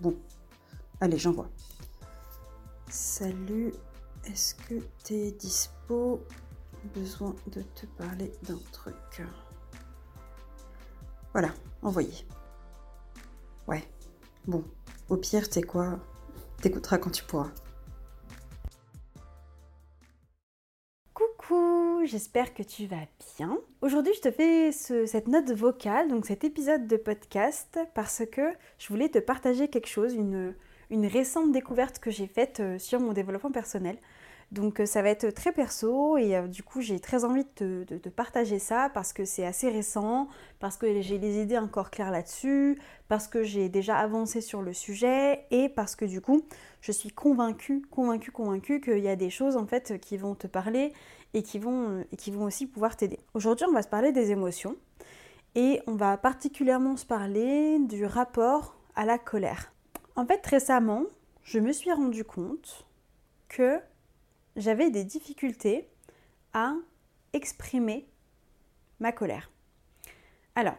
Bon, allez, j'en vois. Salut, est-ce que t'es dispo? Besoin de te parler d'un truc. Voilà, envoyé. Ouais, bon, au pire, t'es quoi? T'écouteras quand tu pourras. J'espère que tu vas bien. Aujourd'hui, je te fais cette note vocale, donc cet épisode de podcast, parce que je voulais te partager quelque chose, une, récente découverte que j'ai faite euh, sur mon développement personnel. Donc euh, ça va être très perso et euh, du coup j'ai très envie de te, partager ça parce que c'est assez récent, parce que j'ai des idées encore claires là-dessus, parce que j'ai déjà avancé sur le sujet et parce que du coup je suis convaincue, convaincue, convaincue qu'il y a des choses en fait qui vont te parler et qui vont, et qui vont aussi pouvoir t'aider. Aujourd'hui, on va se parler des émotions et on va particulièrement se parler du rapport à la colère. En fait, récemment, je me suis rendu compte que j'avais des difficultés à exprimer ma colère. Alors,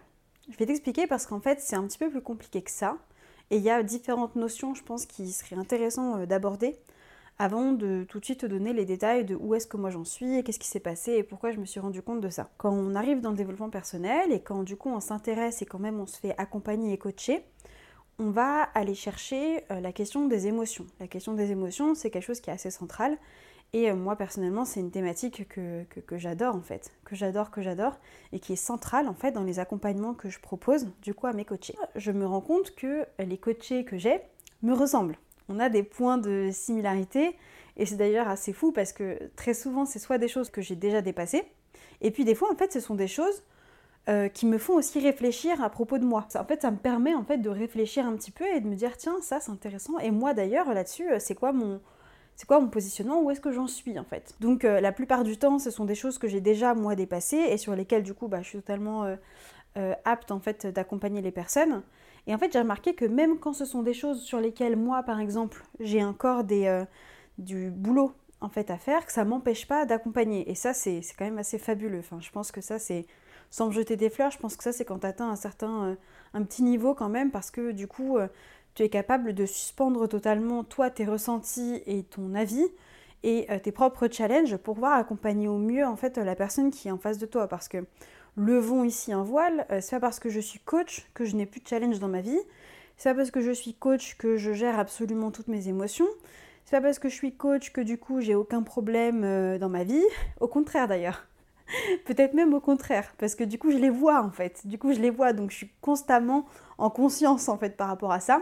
je vais t'expliquer parce qu'en fait, c'est un petit peu plus compliqué que ça. Et il y a différentes notions, je pense, qui seraient intéressantes euh, d'aborder avant de tout de suite te donner les détails de où est-ce que moi j'en suis et qu'est-ce qui s'est passé et pourquoi je me suis rendu compte de ça. Quand on arrive dans le développement personnel et quand du coup on s'intéresse et quand même on se fait accompagner et coacher, on va aller chercher euh, la question des émotions. La question des émotions, c'est quelque chose qui est assez central. Et euh, moi personnellement, c'est une thématique que, j'adore en fait, que j'adore, que j'adore, et qui est centrale en fait dans les accompagnements que je propose du coup à mes coachés. Je me rends compte que les coachés que j'ai me ressemblent on a des points de similarité. Et c'est d'ailleurs assez fou parce que très souvent, c'est soit des choses que j'ai déjà dépassées, et puis des fois, en fait, ce sont des choses euh, qui me font aussi réfléchir à propos de moi. En fait, ça me permet en fait de réfléchir un petit peu et de me dire tiens, ça c'est intéressant. Et moi d'ailleurs là-dessus, euh, c'est quoi mon c'est quoi mon positionnement Où est-ce que j'en suis en fait? Donc euh, la plupart du temps, ce sont des choses que j'ai déjà moi dépassées et sur lesquelles du coup, bah, je suis totalement apte en fait d'accompagner les personnes. Et en fait, j'ai remarqué que même quand ce sont des choses sur lesquelles moi, par exemple, j'ai encore des, euh, du boulot en fait à faire, que ça m'empêche pas d'accompagner. Et ça, c'est quand même assez fabuleux. Enfin, je pense que ça, c'est sans me jeter des fleurs, je pense que ça, c'est quand tu atteins un certain, euh, un petit niveau quand même, parce que du coup, euh, tu es capable de suspendre totalement toi tes ressentis et ton avis et tes propres challenges pour pouvoir accompagner au mieux en fait la personne qui est en face de toi, parce que levons ici un voile, euh, c'est pas parce que je suis coach que je n'ai plus de challenge dans ma vie, c'est pas parce que je suis coach que je gère absolument toutes mes émotions, c'est pas parce que je suis coach que du coup j'ai aucun problème euh, dans ma vie, au contraire d'ailleurs. Peut-être même au contraire, parce que du coup je les vois en fait, du coup je les vois, donc je suis constamment en conscience en fait par rapport à ça.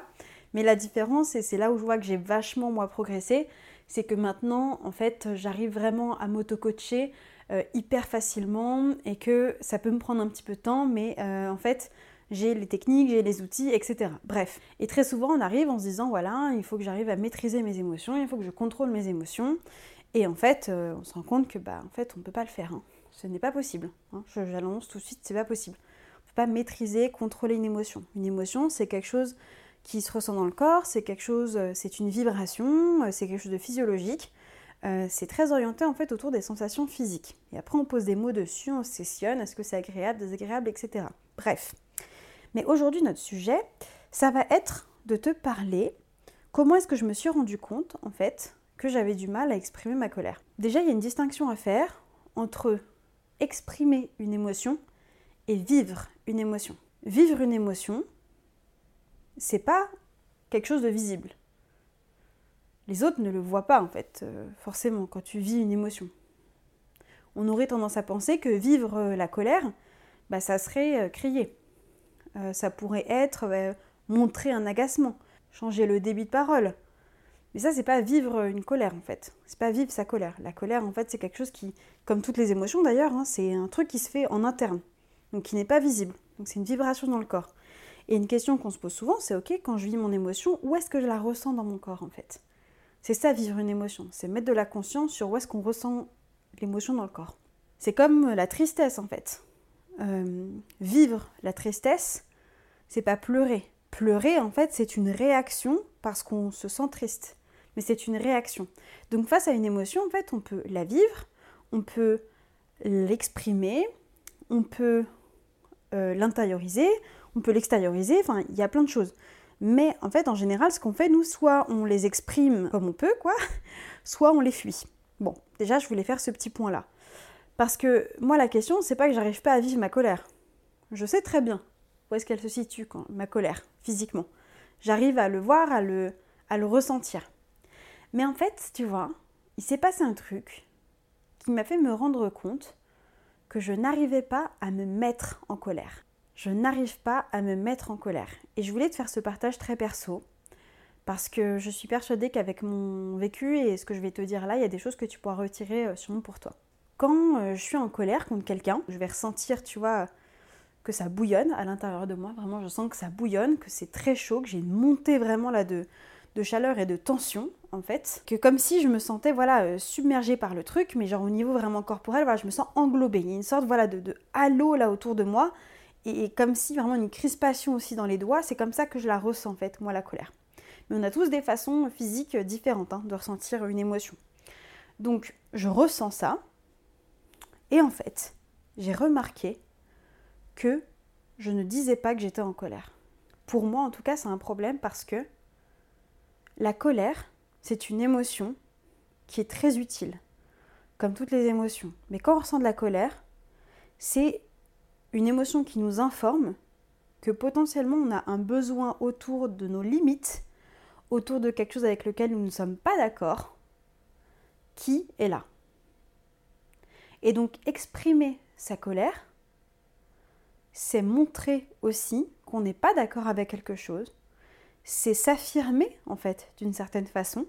Mais la différence, et c'est là où je vois que j'ai vachement moi progressé, c'est que maintenant en fait j'arrive vraiment à m'auto-coacher, euh, hyper facilement et que ça peut me prendre un petit peu de temps, mais euh, en fait, j'ai les techniques, j'ai les outils, etc. Bref. Et très souvent, on arrive en se disant, voilà, il faut que j'arrive à maîtriser mes émotions, il faut que je contrôle mes émotions. Et en fait, euh, on se rend compte que, bah, en fait, on ne peut pas le faire. Hein. Ce n'est pas possible. Hein. J'annonce tout de suite, c'est pas possible. On ne peut pas maîtriser, contrôler une émotion. Une émotion, c'est quelque chose qui se ressent dans le corps, c'est quelque chose, c'est une vibration, c'est quelque chose de physiologique. Euh, c'est très orienté en fait autour des sensations physiques. Et après on pose des mots dessus, on sessionne, est-ce que c'est agréable, désagréable, etc. Bref. Mais aujourd'hui notre sujet, ça va être de te parler comment est-ce que je me suis rendu compte en fait que j'avais du mal à exprimer ma colère. Déjà il y a une distinction à faire entre exprimer une émotion et vivre une émotion. Vivre une émotion, c'est pas quelque chose de visible les autres ne le voient pas en fait, euh, forcément, quand tu vis une émotion. On aurait tendance à penser que vivre euh, la colère, bah, ça serait euh, crier. ça pourrait être montrer un agacement, changer le débit de parole. Mais ça, c'est pas vivre une colère en fait. C'est pas vivre sa colère. La colère, en fait, c'est quelque chose qui, comme toutes les émotions d'ailleurs, hein, c'est un truc qui se fait en interne, donc qui n'est pas visible. Donc c'est une vibration dans le corps. Et une question qu'on se pose souvent, c'est ok, quand je vis mon émotion, où est-ce que je la ressens dans mon corps en fait? C'est ça vivre une émotion, c'est mettre de la conscience sur où est-ce qu'on ressent l'émotion dans le corps. C'est comme la tristesse en fait. Euh, vivre la tristesse, c'est pas pleurer. Pleurer en fait, c'est une réaction parce qu'on se sent triste. Mais c'est une réaction. Donc face à une émotion, en fait, on peut la vivre, on peut l'exprimer, on peut euh, l'intérioriser, on peut l'extérioriser, enfin, il y a plein de choses. Mais en fait, en général, ce qu'on fait, nous, soit on les exprime comme on peut, quoi, soit on les fuit. Bon, déjà, je voulais faire ce petit point-là. Parce que moi, la question, c'est pas que j'arrive pas à vivre ma colère. Je sais très bien où est-ce qu'elle se situe, quand, ma colère, physiquement. J'arrive à le voir, à le, à le ressentir. Mais en fait, tu vois, il s'est passé un truc qui m'a fait me rendre compte que je n'arrivais pas à me mettre en colère. Je n'arrive pas à me mettre en colère. Et je voulais te faire ce partage très perso, parce que je suis persuadée qu'avec mon vécu et ce que je vais te dire là, il y a des choses que tu pourras retirer euh, sûrement pour toi. Quand euh, je suis en colère contre quelqu'un, je vais ressentir, tu vois, que ça bouillonne à l'intérieur de moi. Vraiment, je sens que ça bouillonne, que c'est très chaud, que j'ai une montée vraiment là de, de chaleur et de tension en fait, que comme si je me sentais voilà euh, submergée par le truc, mais genre au niveau vraiment corporel, voilà, je me sens englobée. Il y a une sorte voilà de, halo là autour de moi et, comme si vraiment une crispation aussi dans les doigts. C'est comme ça que je la ressens en fait, moi la colère. Mais on a tous des façons physiques différentes hein, de ressentir une émotion. Donc je ressens ça et en fait j'ai remarqué que je ne disais pas que j'étais en colère. Pour moi en tout cas c'est un problème parce que la colère, c'est une émotion qui est très utile, comme toutes les émotions. Mais quand on ressent de la colère, c'est une émotion qui nous informe que potentiellement on a un besoin autour de nos limites, autour de quelque chose avec lequel nous ne sommes pas d'accord, qui est là. Et donc exprimer sa colère, c'est montrer aussi qu'on n'est pas d'accord avec quelque chose, c'est s'affirmer en fait d'une certaine façon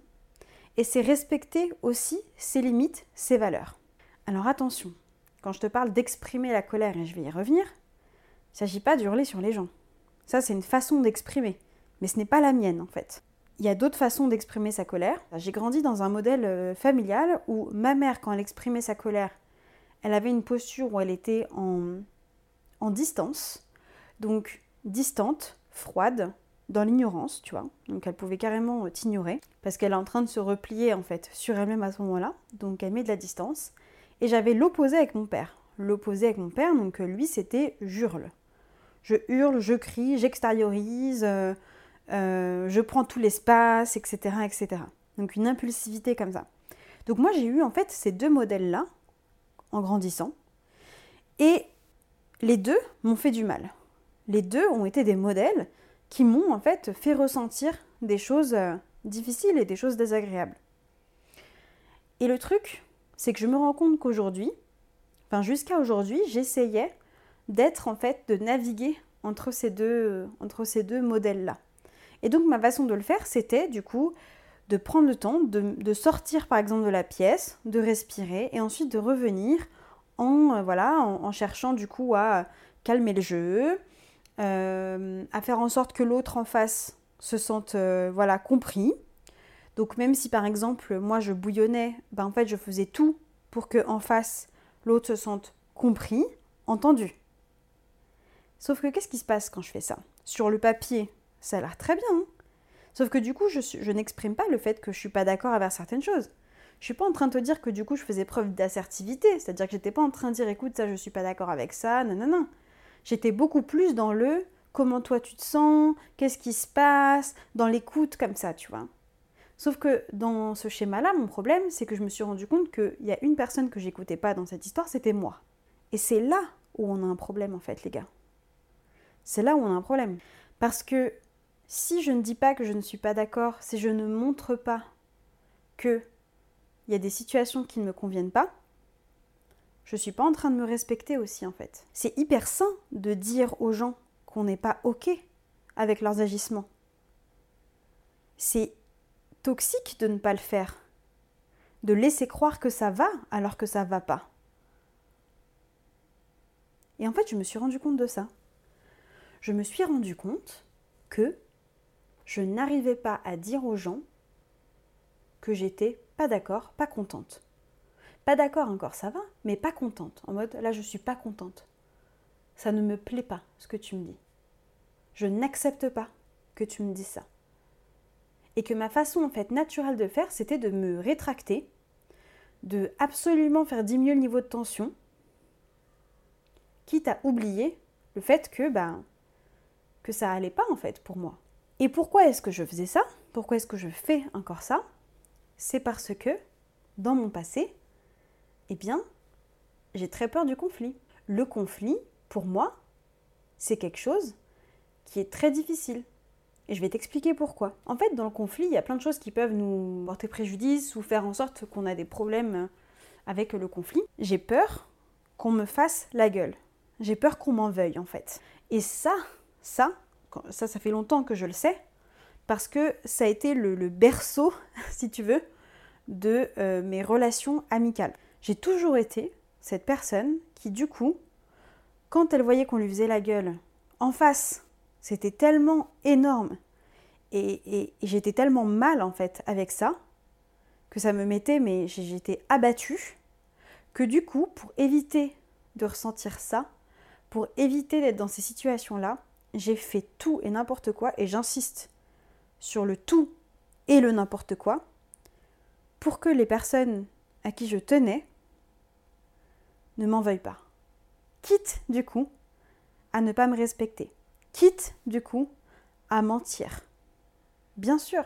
et c'est respecter aussi ses limites, ses valeurs. Alors attention, quand je te parle d'exprimer la colère, et je vais y revenir, il ne s'agit pas d'hurler sur les gens. Ça, c'est une façon d'exprimer, mais ce n'est pas la mienne en fait. Il y a d'autres façons d'exprimer sa colère. J'ai grandi dans un modèle euh, familial où ma mère, quand elle exprimait sa colère, elle avait une posture où elle était en, en distance, donc distante, froide, dans l'ignorance, tu vois. Donc elle pouvait carrément euh, t'ignorer parce qu'elle est en train de se replier en fait sur elle-même à ce moment-là. Donc elle met de la distance. Et j'avais l'opposé avec mon père. L'opposé avec mon père, donc euh, lui c'était j'hurle. Je hurle, je crie, j'extériorise, euh, je prends tout l'espace, etc., etc. Donc une impulsivité comme ça. Donc moi j'ai eu en fait ces deux modèles-là en grandissant. Et les deux m'ont fait du mal. Les deux ont été des modèles qui m'ont en fait fait ressentir des choses euh, difficiles et des choses désagréables. Et le truc, c'est que je me rends compte qu'aujourd'hui, enfin jusqu'à aujourd'hui, j'essayais d'être en fait, de naviguer entre ces deux, deux modèles-là. Et donc ma façon de le faire, c'était du coup de prendre le temps de, sortir par exemple de la pièce, de respirer et ensuite de revenir en, euh, voilà, en cherchant du coup à calmer le jeu, euh, à faire en sorte que l'autre en face se sente euh, voilà compris. Donc même si par exemple moi je bouillonnais, ben en fait je faisais tout pour que en face l'autre se sente compris, entendu. Sauf que qu'est-ce qui se passe quand je fais ça? Sur le papier, ça a l'air très bien. Hein. Sauf que du coup, je, je n'exprime pas le fait que je suis pas d'accord avec certaines choses. Je suis pas en train de te dire que du coup je faisais preuve d'assertivité, c'est-à-dire que j'étais pas en train de dire écoute ça je suis pas d'accord avec ça, non non non. J'étais beaucoup plus dans le comment toi tu te sens, qu'est-ce qui se passe, dans l'écoute comme ça, tu vois. Sauf que dans ce schéma-là, mon problème, c'est que je me suis rendu compte qu'il y a une personne que j'écoutais pas dans cette histoire, c'était moi. Et c'est là où on a un problème en fait, les gars. C'est là où on a un problème. Parce que si je ne dis pas que je ne suis pas d'accord, si je ne montre pas que il y a des situations qui ne me conviennent pas, je suis pas en train de me respecter aussi en fait. C'est hyper sain de dire aux gens qu'on n'est pas OK avec leurs agissements. C'est toxique de ne pas le faire. De laisser croire que ça va alors que ça va pas. Et en fait, je me suis rendu compte de ça. je me suis rendu compte que je n'arrivais pas à dire aux gens que j'étais pas d'accord, pas contente. Pas d'accord encore, ça va, mais pas contente. En mode, là, je suis pas contente. Ça ne me plaît pas ce que tu me dis. Je n'accepte pas que tu me dis ça. Et que ma façon en fait naturelle de faire, c'était de me rétracter, de absolument faire diminuer le niveau de tension, quitte à oublier le fait que ben que ça allait pas en fait pour moi. Et pourquoi est-ce que je faisais ça? Pourquoi est-ce que je fais encore ça? C'est parce que dans mon passé, eh bien, j'ai très peur du conflit. Le conflit, pour moi, c'est quelque chose qui est très difficile. Et je vais t'expliquer pourquoi. En fait, dans le conflit, il y a plein de choses qui peuvent nous porter préjudice ou faire en sorte qu'on a des problèmes avec le conflit. J'ai peur qu'on me fasse la gueule. J'ai peur qu'on m'en veuille, en fait. Et ça, ça, ça, ça fait longtemps que je le sais, parce que ça a été le, berceau, si tu veux, de euh, mes relations amicales. J'ai toujours été cette personne qui, du coup, quand elle voyait qu'on lui faisait la gueule en face, c'était tellement énorme. Et, j'étais tellement mal en fait avec ça que ça me mettait, mais j'étais abattue que du coup, pour éviter de ressentir ça, pour éviter d'être dans ces situations-là, j'ai fait tout et n'importe quoi et j'insiste sur le tout et le n'importe quoi pour que les personnes à qui je tenais ne m'en veuillent pas. Quitte du coup à ne pas me respecter. Quitte du coup à mentir. Bien sûr.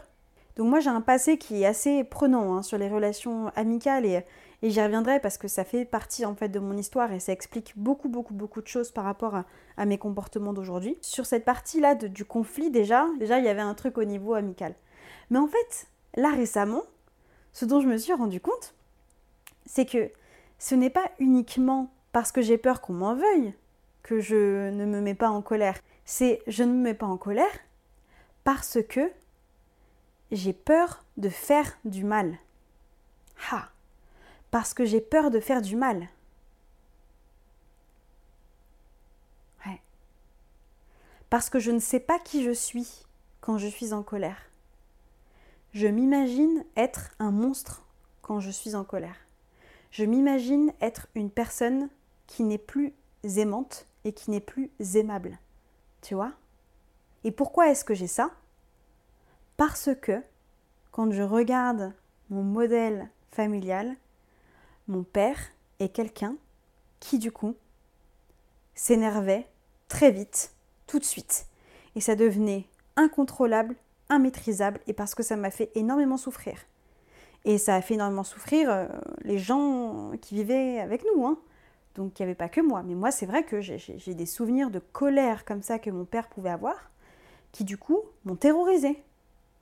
Donc moi j'ai un passé qui est assez prenant hein, sur les relations amicales et, j'y reviendrai parce que ça fait partie en fait de mon histoire et ça explique beaucoup beaucoup beaucoup de choses par rapport à, mes comportements d'aujourd'hui. Sur cette partie-là du conflit déjà, déjà il y avait un truc au niveau amical. Mais en fait, là récemment, ce dont je me suis rendu compte, c'est que ce n'est pas uniquement parce que j'ai peur qu'on m'en veuille que je ne me mets pas en colère. C'est je ne me mets pas en colère parce que j'ai peur de faire du mal. Ha Parce que j'ai peur de faire du mal. Ouais. Parce que je ne sais pas qui je suis quand je suis en colère. Je m'imagine être un monstre quand je suis en colère je m'imagine être une personne qui n'est plus aimante et qui n'est plus aimable. Tu vois? Et pourquoi est-ce que j'ai ça? Parce que quand je regarde mon modèle familial, mon père est quelqu'un qui du coup s'énervait très vite, tout de suite. Et ça devenait incontrôlable, immaîtrisable, et parce que ça m'a fait énormément souffrir. Et ça a fait énormément souffrir euh, les gens qui vivaient avec nous. Hein. Donc il n'y avait pas que moi. Mais moi, c'est vrai que j'ai des souvenirs de colère comme ça que mon père pouvait avoir, qui du coup m'ont terrorisé.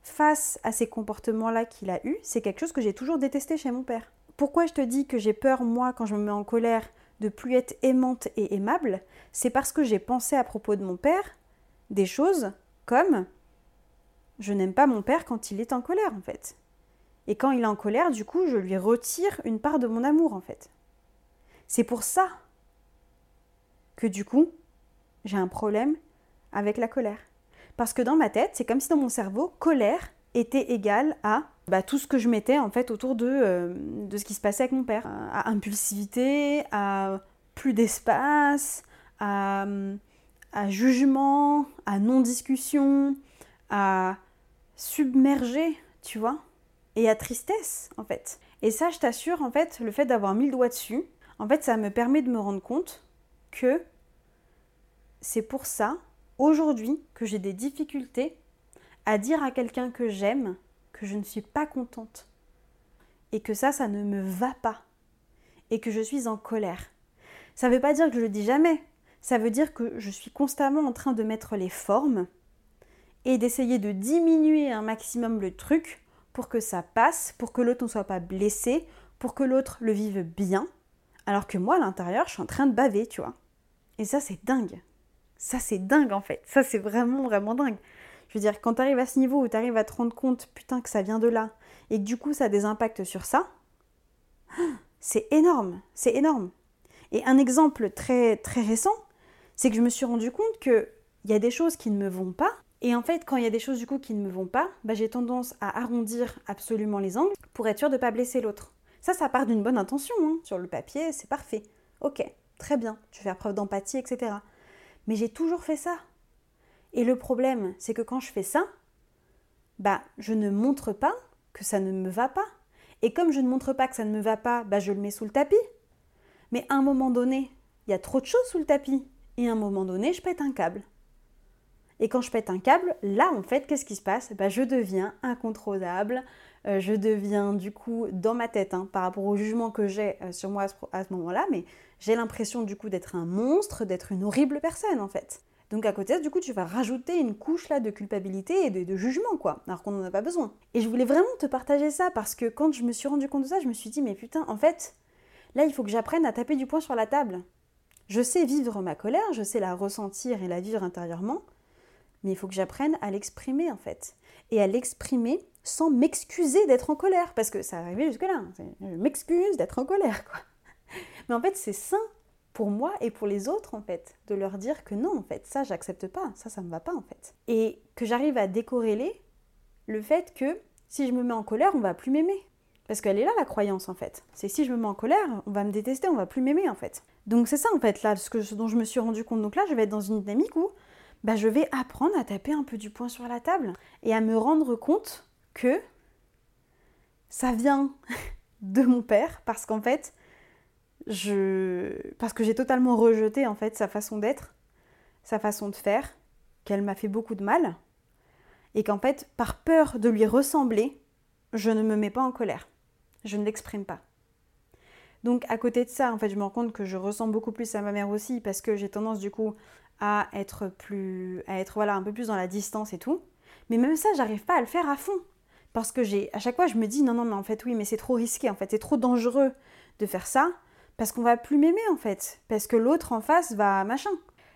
Face à ces comportements-là qu'il a eus, c'est quelque chose que j'ai toujours détesté chez mon père. Pourquoi je te dis que j'ai peur, moi, quand je me mets en colère, de plus être aimante et aimable? C'est parce que j'ai pensé à propos de mon père des choses comme je n'aime pas mon père quand il est en colère, en fait. Et quand il est en colère, du coup, je lui retire une part de mon amour, en fait. C'est pour ça que, du coup, j'ai un problème avec la colère. Parce que dans ma tête, c'est comme si dans mon cerveau, colère était égale à bah, tout ce que je mettais en fait autour de, euh, de ce qui se passait avec mon père. À impulsivité, à plus d'espace, à, à jugement, à non-discussion, à submerger, tu vois et à tristesse, en fait. Et ça, je t'assure, en fait, le fait d'avoir mis le doigt dessus, en fait, ça me permet de me rendre compte que c'est pour ça, aujourd'hui, que j'ai des difficultés à dire à quelqu'un que j'aime que je ne suis pas contente. Et que ça, ça ne me va pas. Et que je suis en colère. Ça ne veut pas dire que je le dis jamais. Ça veut dire que je suis constamment en train de mettre les formes et d'essayer de diminuer un maximum le truc pour que ça passe, pour que l'autre ne soit pas blessé, pour que l'autre le vive bien, alors que moi, à l'intérieur, je suis en train de baver, tu vois. Et ça, c'est dingue. Ça, c'est dingue, en fait. Ça, c'est vraiment, vraiment dingue. Je veux dire, quand tu arrives à ce niveau où tu arrives à te rendre compte, putain, que ça vient de là, et que du coup, ça a des impacts sur ça, c'est énorme. C'est énorme. Et un exemple très, très récent, c'est que je me suis rendu compte que il y a des choses qui ne me vont pas. Et en fait, quand il y a des choses du coup qui ne me vont pas, bah, j'ai tendance à arrondir absolument les angles pour être sûr de ne pas blesser l'autre. Ça, ça part d'une bonne intention. Hein. Sur le papier, c'est parfait. Ok, très bien. Tu fais preuve d'empathie, etc. Mais j'ai toujours fait ça. Et le problème, c'est que quand je fais ça, bah, je ne montre pas que ça ne me va pas. Et comme je ne montre pas que ça ne me va pas, bah, je le mets sous le tapis. Mais à un moment donné, il y a trop de choses sous le tapis. Et à un moment donné, je pète un câble. Et quand je pète un câble, là, en fait, qu'est-ce qui se passe? Bah, Je deviens incontrôlable. Euh, je deviens, du coup, dans ma tête, hein, par rapport au jugement que j'ai euh, sur moi à ce, moment-là, mais j'ai l'impression, du coup, d'être un monstre, d'être une horrible personne, en fait. Donc à côté, du coup, tu vas rajouter une couche là de culpabilité et de, de jugement, quoi, alors qu'on n'en a pas besoin. Et je voulais vraiment te partager ça parce que quand je me suis rendu compte de ça, je me suis dit, mais putain, en fait, là, il faut que j'apprenne à taper du poing sur la table. Je sais vivre ma colère, je sais la ressentir et la vivre intérieurement, mais il faut que j'apprenne à l'exprimer en fait. Et à l'exprimer sans m'excuser d'être en colère, parce que ça arrivait jusque-là. Je m'excuse d'être en colère, quoi. Mais en fait, c'est sain pour moi et pour les autres, en fait, de leur dire que non, en fait, ça, j'accepte pas, ça, ça me va pas, en fait. Et que j'arrive à décorréler le fait que si je me mets en colère, on va plus m'aimer. Parce qu'elle est là, la croyance, en fait. C'est si je me mets en colère, on va me détester, on va plus m'aimer, en fait. Donc c'est ça, en fait, là, ce, ce dont je me suis rendu compte. Donc là, je vais être dans une dynamique où bah, je vais apprendre à taper un peu du poing sur la table et à me rendre compte que ça vient de mon père parce qu'en fait, je parce que j'ai totalement rejeté en fait sa façon d'être, sa façon de faire, qu'elle m'a fait beaucoup de mal et qu'en fait, par peur de lui ressembler, je ne me mets pas en colère. Je ne l'exprime pas. Donc à côté de ça, en fait, je me rends compte que je ressemble beaucoup plus à ma mère aussi parce que j'ai tendance du coup à être plus à être voilà un peu plus dans la distance et tout. Mais même ça, j'arrive pas à le faire à fond parce que j'ai à chaque fois je me dis non non mais en fait oui, mais c'est trop risqué en fait, c'est trop dangereux de faire ça parce qu'on va plus m'aimer en fait, parce que l'autre en face va machin.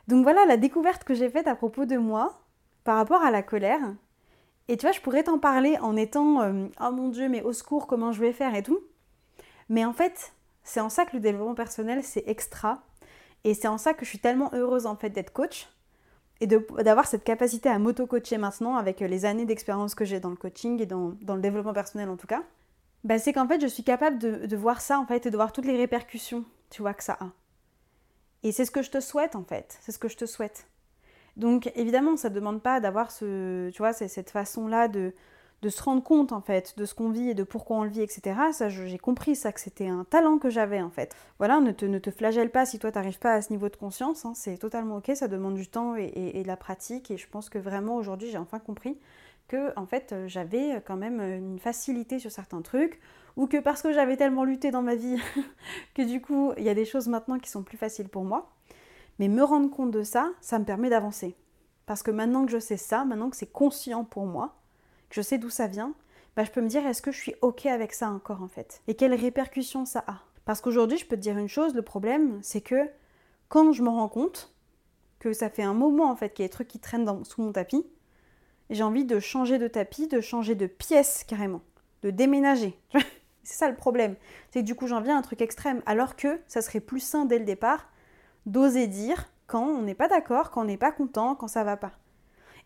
Donc voilà la découverte que j'ai faite à propos de moi par rapport à la colère. Et tu vois, je pourrais t'en parler en étant euh, oh mon dieu, mais au secours, comment je vais faire et tout. Mais en fait, c'est en ça que le développement personnel c'est extra et c'est en ça que je suis tellement heureuse en fait d'être coach et d'avoir cette capacité à m'auto-coacher maintenant avec euh, les années d'expérience que j'ai dans le coaching et dans, le développement personnel en tout cas. Bah, c'est qu'en fait je suis capable de, voir ça en fait et de voir toutes les répercussions, tu vois, que ça a. Et c'est ce que je te souhaite en fait, c'est ce que je te souhaite. Donc évidemment ça ne demande pas d'avoir ce, cette façon-là de, de se rendre compte en fait de ce qu'on vit et de pourquoi on le vit, etc. Ça, j'ai compris ça, que c'était un talent que j'avais en fait. Voilà, ne te, te flagelle pas si toi t'arrives pas à ce niveau de conscience, hein. c'est totalement ok, ça demande du temps et, de la pratique et je pense que vraiment aujourd'hui j'ai enfin compris que en fait euh, j'avais quand même une facilité sur certains trucs ou que parce que j'avais tellement lutté dans ma vie que du coup il y a des choses maintenant qui sont plus faciles pour moi. Mais me rendre compte de ça, ça me permet d'avancer. Parce que maintenant que je sais ça, maintenant que c'est conscient pour moi, je sais d'où ça vient, bah, je peux me dire est-ce que je suis OK avec ça encore en fait? Et quelles répercussions ça a? Parce qu'aujourd'hui, je peux te dire une chose, le problème, c'est que quand je me rends compte que ça fait un moment en fait qu'il y a des trucs qui traînent sous mon tapis, j'ai envie de changer de tapis, de changer de pièce carrément, de déménager. c'est ça le problème. C'est que du coup j'en viens à un truc extrême, alors que ça serait plus sain dès le départ d'oser dire quand on n'est pas d'accord, quand on n'est pas content, quand ça va pas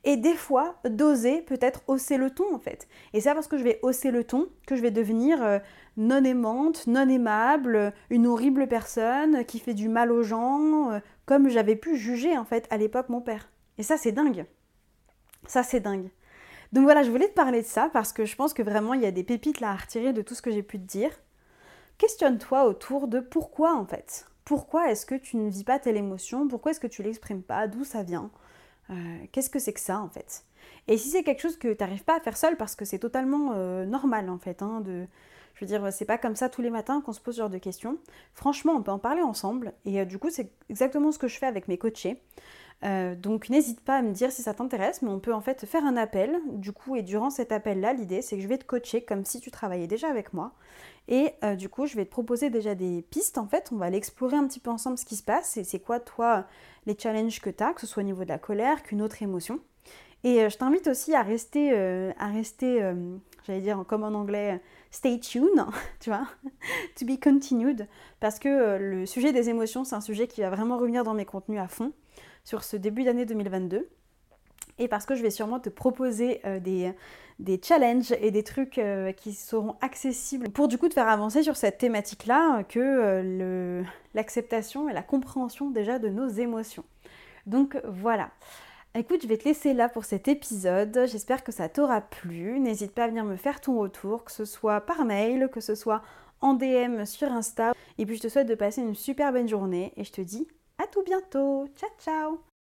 et des fois d'oser peut-être hausser le ton en fait. Et c'est parce que je vais hausser le ton que je vais devenir euh, non aimante, non aimable, une horrible personne qui fait du mal aux gens, euh, comme j'avais pu juger en fait à l'époque mon père. Et ça c'est dingue. Ça c'est dingue. Donc voilà, je voulais te parler de ça parce que je pense que vraiment il y a des pépites là à retirer de tout ce que j'ai pu te dire. Questionne-toi autour de pourquoi en fait? Pourquoi est-ce que tu ne vis pas telle émotion? Pourquoi est-ce que tu l'exprimes pas? D'où ça vient? Euh, qu'est-ce que c'est que ça en fait? Et si c'est quelque chose que tu n'arrives pas à faire seul parce que c'est totalement euh, normal en fait, hein, de, je veux dire, c'est pas comme ça tous les matins qu'on se pose ce genre de questions. Franchement, on peut en parler ensemble et euh, du coup, c'est exactement ce que je fais avec mes coachés. donc n'hésite pas à me dire si ça t'intéresse, mais on peut en fait faire un appel. Du coup, et durant cet appel-là, l'idée c'est que je vais te coacher comme si tu travaillais déjà avec moi. Et du coup, je vais te proposer déjà des pistes en fait. On va aller explorer un petit peu ensemble ce qui se passe et c'est quoi toi les challenges que tu as, que ce soit au niveau de la colère, qu'une autre émotion. Et euh, je t'invite aussi à rester, euh, à rester euh, j'allais dire comme en anglais, stay tuned, tu vois, to be continued, parce que le sujet des émotions, c'est un sujet qui va vraiment revenir dans mes contenus à fond sur ce début d'année 2022 et parce que je vais sûrement te proposer euh, des, challenges et des trucs euh, qui seront accessibles pour du coup te faire avancer sur cette thématique-là que euh, l'acceptation et la compréhension déjà de nos émotions. Donc voilà. Écoute, je vais te laisser là pour cet épisode. J'espère que ça t'aura plu. N'hésite pas à venir me faire ton retour, que ce soit par mail, que ce soit en DM sur Insta. Et puis je te souhaite de passer une super bonne journée et je te dis à tout bientôt. Ciao ciao